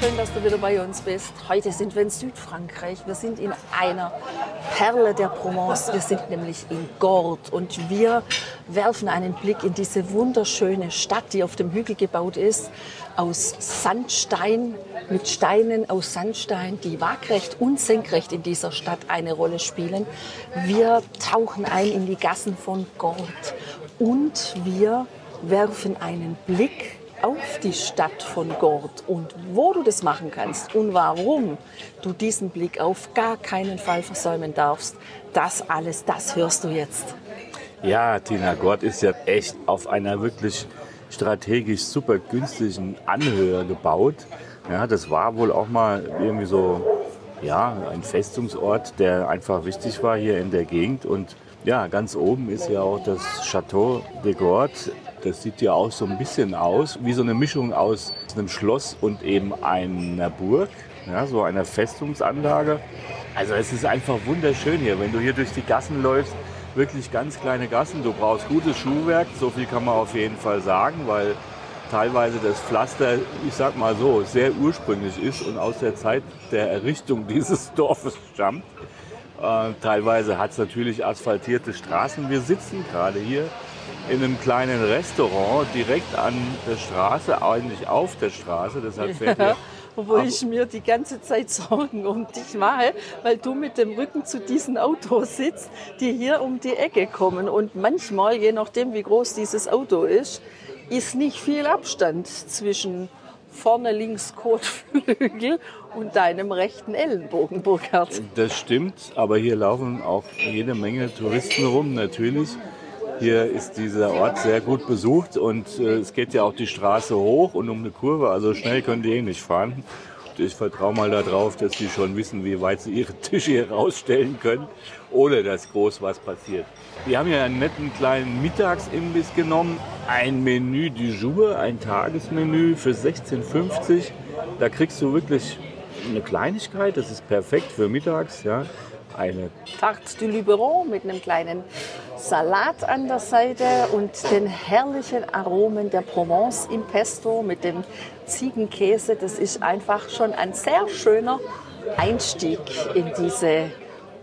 Schön, dass du wieder bei uns bist. Heute sind wir in Südfrankreich. Wir sind in einer Perle der Provence. Wir sind nämlich in Gordes und wir werfen einen Blick in diese wunderschöne Stadt, die auf dem Hügel gebaut ist, aus Sandstein, mit Steinen aus Sandstein, die waagrecht und senkrecht in dieser Stadt eine Rolle spielen. Wir tauchen ein in die Gassen von Gordes und wir werfen einen Blick auf die Stadt von Gordes und wo du das machen kannst und warum du diesen Blick auf gar keinen Fall versäumen darfst, das alles, das hörst du jetzt. Ja, Tina, Gott ist ja echt auf einer wirklich strategisch super günstigen Anhöhe gebaut. Ja, das war wohl auch mal irgendwie so ja, ein Festungsort, der einfach wichtig war hier in der Gegend. Und ja, ganz oben ist ja auch das Château de Gordes. Das sieht ja auch so ein bisschen aus wie so eine Mischung aus einem Schloss und eben einer Burg, ja, so einer Festungsanlage. Also es ist einfach wunderschön hier, wenn du hier durch die Gassen läufst wirklich ganz kleine Gassen. Du brauchst gutes Schuhwerk, so viel kann man auf jeden Fall sagen, weil teilweise das Pflaster, ich sag mal so, sehr ursprünglich ist und aus der Zeit der Errichtung dieses Dorfes stammt. Äh, teilweise hat es natürlich asphaltierte Straßen. Wir sitzen gerade hier in einem kleinen Restaurant direkt an der Straße, eigentlich auf der Straße. Deshalb fährt hier wo ich mir die ganze Zeit Sorgen um dich mache, weil du mit dem Rücken zu diesen Autos sitzt, die hier um die Ecke kommen. Und manchmal, je nachdem, wie groß dieses Auto ist, ist nicht viel Abstand zwischen vorne links Kotflügel und deinem rechten Ellenbogen, Burkhard. Das stimmt, aber hier laufen auch jede Menge Touristen rum, natürlich. Hier ist dieser Ort sehr gut besucht und äh, es geht ja auch die Straße hoch und um eine Kurve, also schnell können die eh nicht fahren. Ich vertraue mal darauf, dass die schon wissen, wie weit sie ihre Tische hier rausstellen können, ohne dass groß was passiert. Wir haben hier einen netten kleinen Mittagsimbiss genommen. Ein Menü du jour, ein Tagesmenü für 16,50. Da kriegst du wirklich eine Kleinigkeit, das ist perfekt für mittags. Ja. Eine Tarte du Luberon mit einem kleinen Salat an der Seite und den herrlichen Aromen der Provence im Pesto mit dem Ziegenkäse. Das ist einfach schon ein sehr schöner Einstieg in diese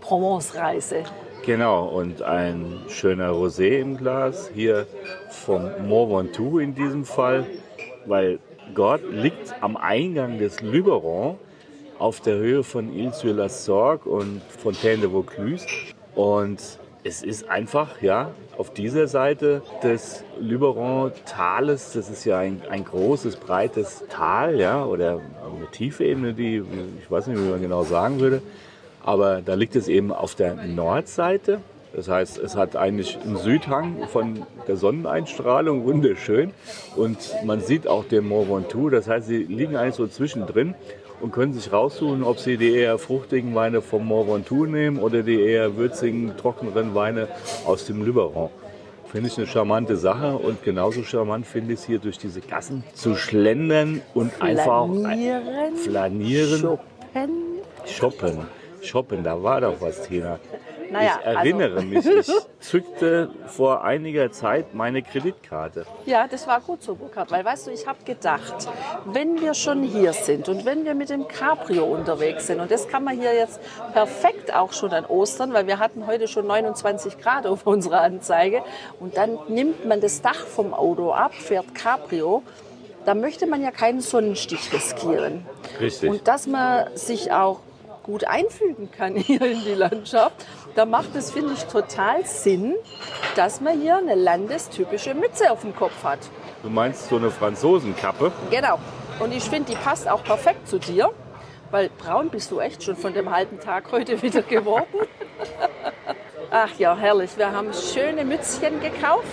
Provence-Reise. Genau, und ein schöner Rosé im Glas, hier vom Mont Ventoux in diesem Fall, weil Gott liegt am Eingang des Luberon auf der Höhe von Ile-sur-la-Sorgue und Fontaine de Vaucluse. Und es ist einfach, ja, auf dieser Seite des Luberon-Tales, das ist ja ein, ein großes, breites Tal, ja, oder eine tiefe Ebene, die, ich weiß nicht, wie man genau sagen würde, aber da liegt es eben auf der Nordseite. Das heißt, es hat eigentlich einen Südhang von der Sonneneinstrahlung, wunderschön. Und man sieht auch den Mont Ventoux, das heißt, sie liegen eigentlich so zwischendrin und können sich raussuchen, ob sie die eher fruchtigen Weine vom Mont Ventoux nehmen oder die eher würzigen, trockneren Weine aus dem Luberon. Finde ich eine charmante Sache und genauso charmant finde ich es hier durch diese Gassen zu schlendern und einfach flanieren. Shoppen. Shoppen. Shoppen, da war doch was, Tina. Naja, ich erinnere also. mich, ich zückte vor einiger Zeit meine Kreditkarte. Ja, das war gut so, Burkhard, weil weißt du, ich habe gedacht, wenn wir schon hier sind und wenn wir mit dem Cabrio unterwegs sind, und das kann man hier jetzt perfekt auch schon an Ostern, weil wir hatten heute schon 29 Grad auf unserer Anzeige, und dann nimmt man das Dach vom Auto ab, fährt Cabrio, da möchte man ja keinen Sonnenstich riskieren. Richtig. Und dass man sich auch gut einfügen kann hier in die Landschaft, da macht es, finde ich, total Sinn, dass man hier eine landestypische Mütze auf dem Kopf hat. Du meinst so eine Franzosenkappe? Genau. Und ich finde, die passt auch perfekt zu dir, weil braun bist du echt schon von dem halben Tag heute wieder geworden. Ach ja, herrlich. Wir haben schöne Mützchen gekauft.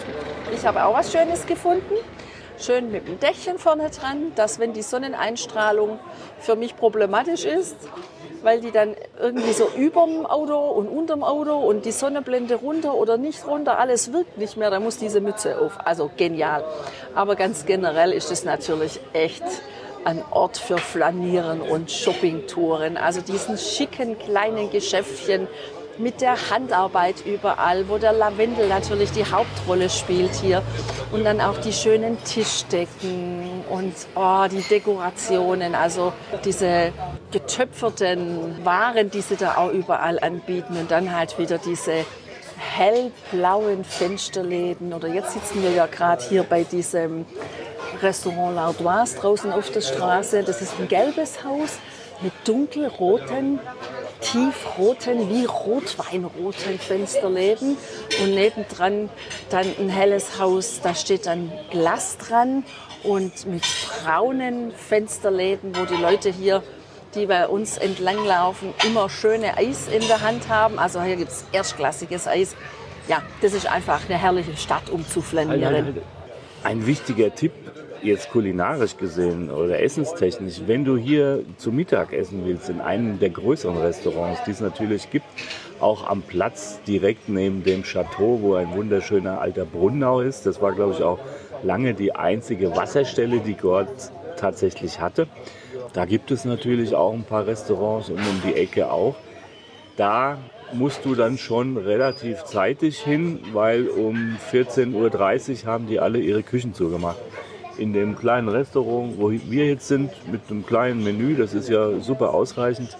Ich habe auch was Schönes gefunden. Schön mit dem Dächchen vorne dran, dass wenn die Sonneneinstrahlung für mich problematisch ist, weil die dann irgendwie so überm Auto und unterm Auto und die Sonnenblende runter oder nicht runter, alles wirkt nicht mehr, da muss diese Mütze auf. Also genial. Aber ganz generell ist es natürlich echt ein Ort für Flanieren und Shoppingtouren. Also diesen schicken kleinen Geschäftchen mit der Handarbeit überall, wo der Lavendel natürlich die Hauptrolle spielt hier. Und dann auch die schönen Tischdecken und oh, die Dekorationen, also diese getöpferten Waren, die sie da auch überall anbieten. Und dann halt wieder diese hellblauen Fensterläden. Oder jetzt sitzen wir ja gerade hier bei diesem Restaurant L'Ardoise draußen auf der Straße. Das ist ein gelbes Haus mit dunkelroten tiefroten, wie rotweinroten Fensterläden und nebendran dann ein helles Haus, da steht dann Glas dran und mit braunen Fensterläden, wo die Leute hier, die bei uns entlanglaufen, immer schöne Eis in der Hand haben. Also hier gibt es erstklassiges Eis. Ja, das ist einfach eine herrliche Stadt, um zu flanieren. Ein wichtiger Tipp jetzt kulinarisch gesehen oder essenstechnisch, wenn du hier zu Mittag essen willst, in einem der größeren Restaurants, die es natürlich gibt, auch am Platz direkt neben dem Chateau, wo ein wunderschöner alter Brunnau ist. Das war, glaube ich, auch lange die einzige Wasserstelle, die Gott tatsächlich hatte. Da gibt es natürlich auch ein paar Restaurants und um die Ecke auch. Da musst du dann schon relativ zeitig hin, weil um 14.30 Uhr haben die alle ihre Küchen zugemacht in dem kleinen Restaurant, wo wir jetzt sind, mit einem kleinen Menü, das ist ja super ausreichend,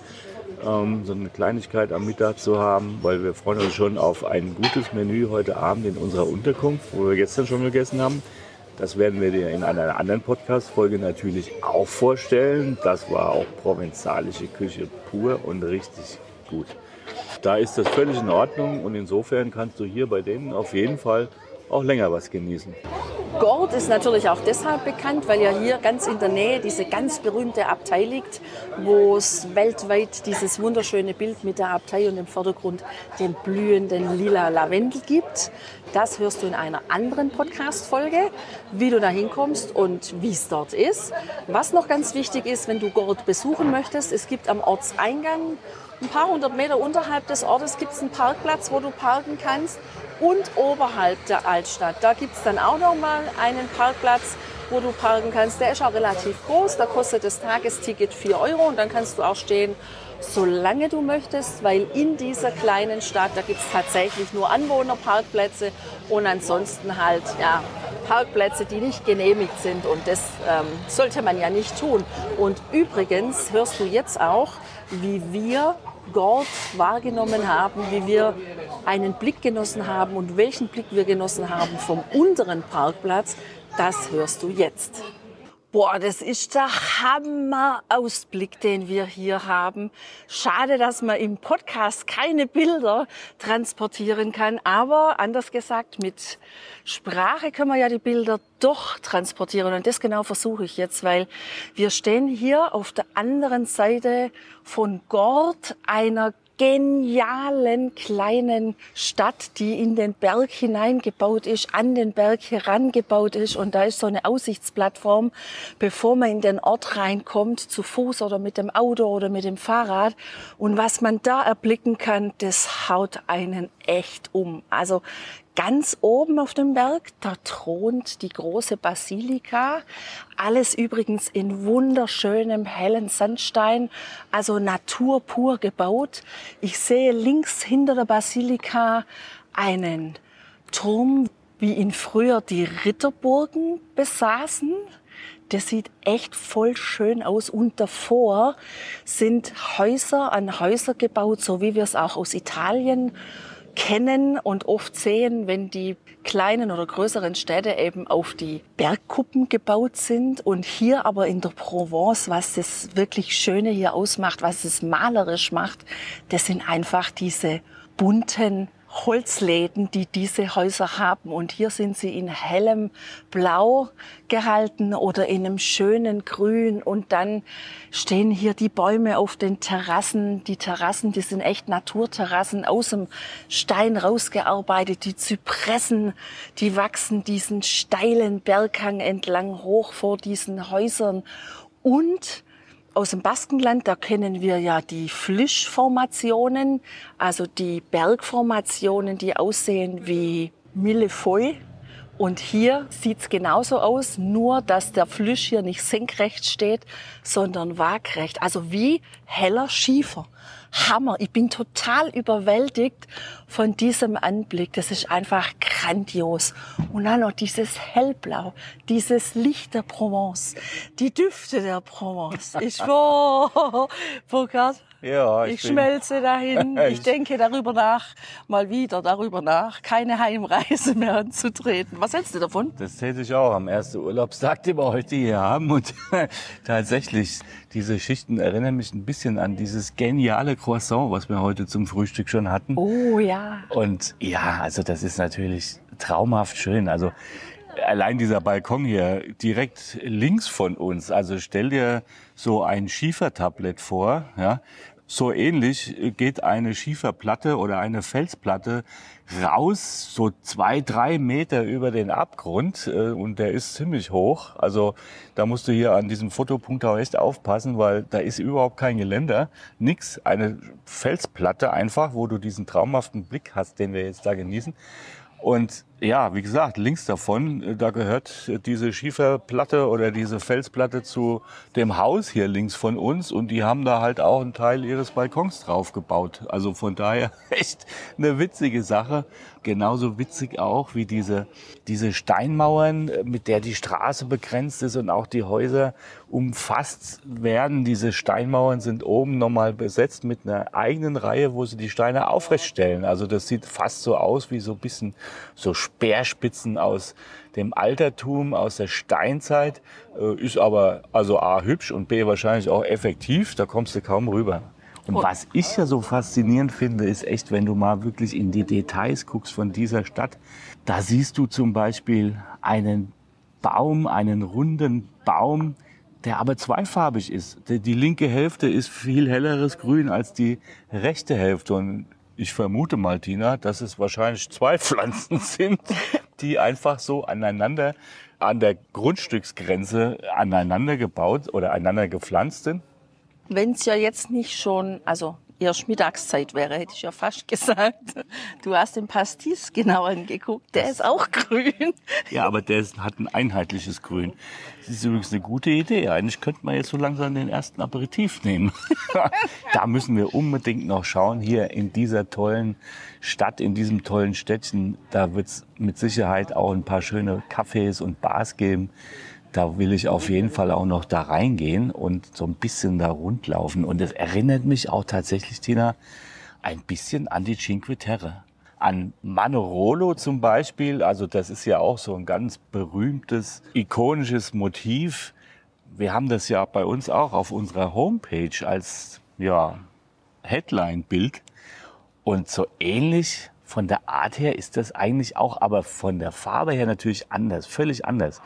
ähm, so eine Kleinigkeit am Mittag zu haben, weil wir freuen uns schon auf ein gutes Menü heute Abend in unserer Unterkunft, wo wir gestern schon gegessen haben. Das werden wir dir in einer anderen Podcast-Folge natürlich auch vorstellen. Das war auch provenzalische Küche pur und richtig gut. Da ist das völlig in Ordnung und insofern kannst du hier bei denen auf jeden Fall auch länger was genießen. Gord ist natürlich auch deshalb bekannt, weil ja hier ganz in der Nähe diese ganz berühmte Abtei liegt, wo es weltweit dieses wunderschöne Bild mit der Abtei und im Vordergrund den blühenden lila Lavendel gibt. Das hörst du in einer anderen Podcast-Folge, wie du da hinkommst und wie es dort ist. Was noch ganz wichtig ist, wenn du Gord besuchen möchtest, es gibt am Ortseingang ein paar hundert Meter unterhalb des Ortes gibt es einen Parkplatz, wo du parken kannst und oberhalb der Altstadt. Da gibt es dann auch noch mal einen Parkplatz, wo du parken kannst. Der ist auch relativ groß, da kostet das Tagesticket 4 Euro und dann kannst du auch stehen, solange du möchtest, weil in dieser kleinen Stadt, da gibt es tatsächlich nur Anwohnerparkplätze und ansonsten halt ja, Parkplätze, die nicht genehmigt sind und das ähm, sollte man ja nicht tun. Und übrigens hörst du jetzt auch, wie wir Gord wahrgenommen haben, wie wir einen Blick genossen haben und welchen Blick wir genossen haben vom unteren Parkplatz, das hörst du jetzt. Boah, das ist der Hammer-Ausblick, den wir hier haben. Schade, dass man im Podcast keine Bilder transportieren kann, aber anders gesagt, mit Sprache können wir ja die Bilder doch transportieren und das genau versuche ich jetzt, weil wir stehen hier auf der anderen Seite von Gord, einer genialen kleinen Stadt, die in den Berg hineingebaut ist, an den Berg herangebaut ist. Und da ist so eine Aussichtsplattform, bevor man in den Ort reinkommt, zu Fuß oder mit dem Auto oder mit dem Fahrrad. Und was man da erblicken kann, das haut einen echt um. Also Ganz oben auf dem Berg, da thront die große Basilika. Alles übrigens in wunderschönem hellen Sandstein, also naturpur gebaut. Ich sehe links hinter der Basilika einen Turm, wie ihn früher die Ritterburgen besaßen. Das sieht echt voll schön aus. Und davor sind Häuser an Häuser gebaut, so wie wir es auch aus Italien kennen und oft sehen, wenn die kleinen oder größeren Städte eben auf die Bergkuppen gebaut sind und hier aber in der Provence, was das wirklich Schöne hier ausmacht, was es malerisch macht, das sind einfach diese bunten Holzläden, die diese Häuser haben. Und hier sind sie in hellem Blau gehalten oder in einem schönen Grün. Und dann stehen hier die Bäume auf den Terrassen. Die Terrassen, die sind echt Naturterrassen aus dem Stein rausgearbeitet. Die Zypressen, die wachsen diesen steilen Berghang entlang hoch vor diesen Häusern. Und aus dem Baskenland, da kennen wir ja die Flischformationen, also die Bergformationen, die aussehen wie Millefeuille. Und hier sieht's genauso aus, nur dass der Flisch hier nicht senkrecht steht, sondern waagrecht. Also wie heller Schiefer. Hammer. Ich bin total überwältigt von diesem Anblick. Das ist einfach grandios. Und dann noch dieses Hellblau, dieses Licht der Provence, die Düfte der Provence. Ich, oh, Burkhard, Ja, ich bin- schmelze dahin. Ich Ich- denke darüber nach, mal wieder darüber nach, keine Heimreise mehr anzutreten. Was hältst du davon? Das hätte ich auch am ersten Urlaubstag, den wir heute hier haben. Und tatsächlich, diese Schichten erinnern mich ein bisschen an dieses geniale Croissant, was wir heute zum Frühstück schon hatten. Oh ja. Und ja, also das ist natürlich traumhaft schön. Also allein dieser Balkon hier direkt links von uns. Also stell dir so ein Schiefertablett vor, ja. So ähnlich geht eine Schieferplatte oder eine Felsplatte raus, so zwei, drei Meter über den Abgrund äh, und der ist ziemlich hoch. Also da musst du hier an diesem Fotopunkt auch echt aufpassen, weil da ist überhaupt kein Geländer, nix. Eine Felsplatte einfach, wo du diesen traumhaften Blick hast, den wir jetzt da genießen. Und ja, wie gesagt, links davon, äh, da gehört äh, diese Schieferplatte oder diese Felsplatte zu dem Haus hier links von uns und die haben da halt auch einen Teil ihres Balkons drauf gebaut. Also von daher echt eine witzige Sache. Genauso witzig auch wie diese, diese Steinmauern, äh, mit der die Straße begrenzt ist und auch die Häuser umfasst werden. Diese Steinmauern sind oben nochmal besetzt mit einer eigenen Reihe, wo sie die Steine aufrechtstellen. Also das sieht fast so aus wie so ein bisschen so Speerspitzen aus dem Altertum, aus der Steinzeit. Äh, Ist aber also A hübsch und B wahrscheinlich auch effektiv. Da kommst du kaum rüber. Und was ich ja so faszinierend finde, ist echt, wenn du mal wirklich in die Details guckst von dieser Stadt. Da siehst du zum Beispiel einen Baum, einen runden Baum, der aber zweifarbig ist. Die, die linke Hälfte ist viel helleres Grün als die rechte Hälfte. Und ich vermute mal, Tina, dass es wahrscheinlich zwei Pflanzen sind, die einfach so aneinander an der Grundstücksgrenze aneinander gebaut oder aneinander gepflanzt sind. Wenn es ja jetzt nicht schon, also erst Mittagszeit wäre, hätte ich ja fast gesagt. Du hast den Pastis genau angeguckt, der ist auch grün. Ja, aber der ist, hat ein einheitliches Grün. Das ist übrigens eine gute Idee. Eigentlich könnte man jetzt so langsam den ersten Aperitif nehmen. da müssen wir unbedingt noch schauen. Hier in dieser tollen Stadt, in diesem tollen Städtchen, da wird es mit Sicherheit auch ein paar schöne Cafés und Bars geben. Da will ich auf jeden Fall auch noch da reingehen und so ein bisschen da rundlaufen. Und es erinnert mich auch tatsächlich, Tina, ein bisschen an die Cinque Terre. An Manorolo zum Beispiel, also das ist ja auch so ein ganz berühmtes, ikonisches Motiv. Wir haben das ja bei uns auch auf unserer Homepage als ja, Headline-Bild. Und so ähnlich von der Art her ist das eigentlich auch, aber von der Farbe her natürlich anders, völlig anders.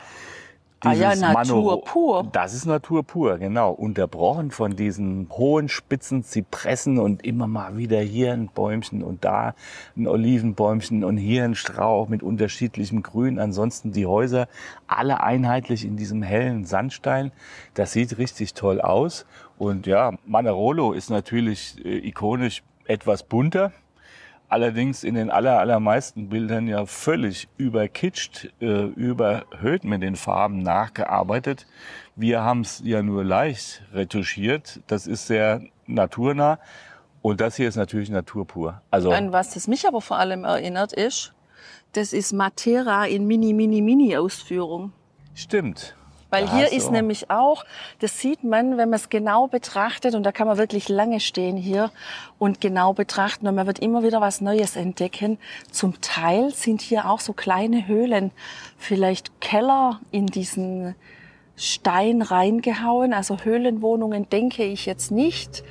Ah ja, Dieses Natur Manoro- pur. Das ist Natur pur, genau. Unterbrochen von diesen hohen Spitzen, Zypressen und immer mal wieder hier ein Bäumchen und da ein Olivenbäumchen und hier ein Strauch mit unterschiedlichem Grün. Ansonsten die Häuser alle einheitlich in diesem hellen Sandstein. Das sieht richtig toll aus. Und ja, Manarolo ist natürlich äh, ikonisch etwas bunter. Allerdings in den aller, allermeisten Bildern ja völlig überkitscht, äh, überhöht mit den Farben nachgearbeitet. Wir haben es ja nur leicht retuschiert. Das ist sehr naturnah. Und das hier ist natürlich naturpur. Also An was das mich aber vor allem erinnert ist, das ist Matera in Mini, Mini, Mini Ausführung. stimmt. Weil Da hier du ist nämlich auch, das sieht man, wenn man es genau betrachtet, und da kann man wirklich lange stehen hier und genau betrachten, und man wird immer wieder was Neues entdecken. Zum Teil sind hier auch so kleine Höhlen, vielleicht Keller in diesen Stein reingehauen. Also Höhlenwohnungen denke ich jetzt nicht,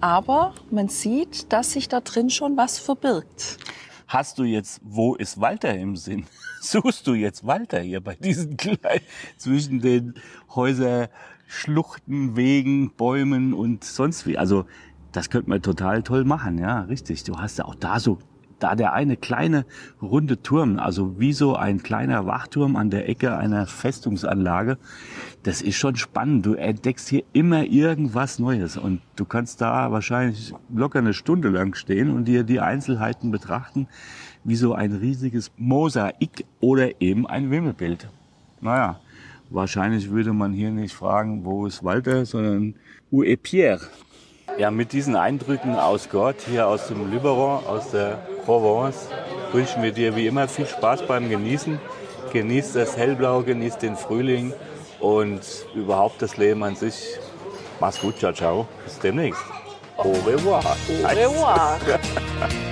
aber man sieht, dass sich da drin schon was verbirgt. Hast du jetzt, wo ist Walter im Sinn? Suchst du jetzt Walter hier bei diesen kleinen, zwischen den Häuser, Schluchten, Wegen, Bäumen und sonst wie? Also, das könnte man total toll machen, ja, richtig. Du hast ja auch da so da der eine kleine runde Turm, also wie so ein kleiner Wachturm an der Ecke einer Festungsanlage, das ist schon spannend. Du entdeckst hier immer irgendwas Neues und du kannst da wahrscheinlich locker eine Stunde lang stehen und dir die Einzelheiten betrachten, wie so ein riesiges Mosaik oder eben ein Wimmelbild. Naja, wahrscheinlich würde man hier nicht fragen, wo ist Walter, sondern où est Pierre? Ja, mit diesen Eindrücken aus Gott, hier aus dem Luberon, aus der Provence, wünschen wir dir wie immer viel Spaß beim Genießen. Genieß das Hellblau, genieß den Frühling und überhaupt das Leben an sich. Mach's gut, ciao, ciao. Bis demnächst. Au revoir. Au revoir.